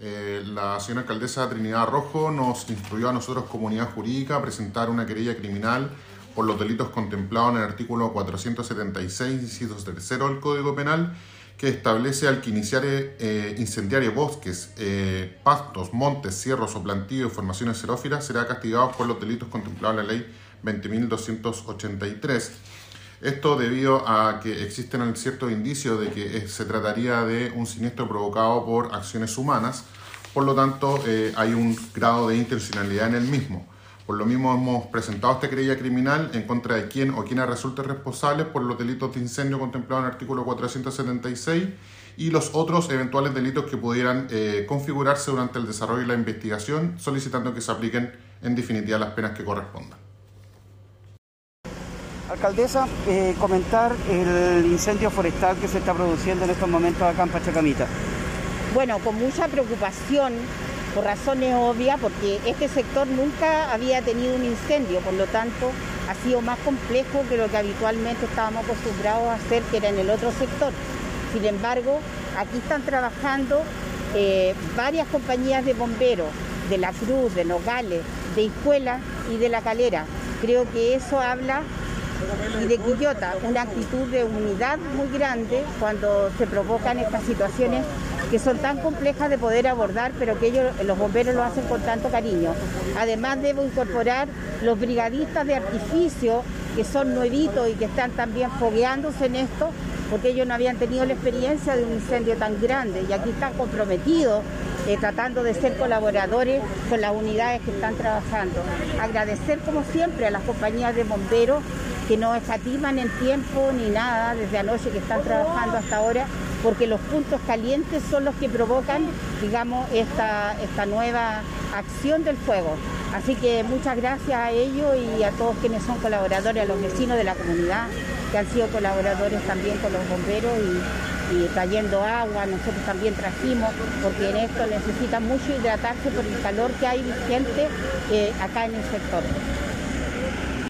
Eh, la señora alcaldesa Trinidad Rojo nos instruyó a nosotros, comunidad jurídica, a presentar una querella criminal por los delitos contemplados en el artículo 476, inciso del Código Penal, que establece al que iniciare eh, incendiare bosques, eh, pastos, montes, cierros o plantillos y formaciones xerófilas será castigado por los delitos contemplados en la ley 20.283. Esto debido a que existen ciertos indicios de que se trataría de un siniestro provocado por acciones humanas, por lo tanto eh, hay un grado de intencionalidad en el mismo. Por lo mismo hemos presentado esta querella criminal en contra de quien o quienes resulte responsable por los delitos de incendio contemplados en el artículo 476 y los otros eventuales delitos que pudieran eh, configurarse durante el desarrollo y la investigación, solicitando que se apliquen en definitiva las penas que correspondan. Alcaldesa, eh, comentar el incendio forestal que se está produciendo en estos momentos acá en Pachacamita. Bueno, con mucha preocupación por razones obvias, porque este sector nunca había tenido un incendio, por lo tanto ha sido más complejo que lo que habitualmente estábamos acostumbrados a hacer, que era en el otro sector. Sin embargo, aquí están trabajando eh, varias compañías de bomberos, de La Cruz, de Nogales, de Escuela y de La Calera. Creo que eso habla y de Quillota, una actitud de unidad muy grande cuando se provocan estas situaciones que son tan complejas de poder abordar, pero que ellos, los bomberos lo hacen con tanto cariño. Además debo incorporar los brigadistas de artificio, que son nuevitos y que están también fogueándose en esto, porque ellos no habían tenido la experiencia de un incendio tan grande y aquí están comprometidos eh, tratando de ser colaboradores con las unidades que están trabajando. Agradecer como siempre a las compañías de bomberos que no escatiman en tiempo ni nada desde anoche que están trabajando hasta ahora porque los puntos calientes son los que provocan, digamos, esta, esta nueva acción del fuego. Así que muchas gracias a ellos y a todos quienes son colaboradores, a los vecinos de la comunidad, que han sido colaboradores también con los bomberos y, trayendo agua, nosotros también trajimos, porque en esto necesitan mucho hidratarse por el calor que hay vigente eh, acá en el sector.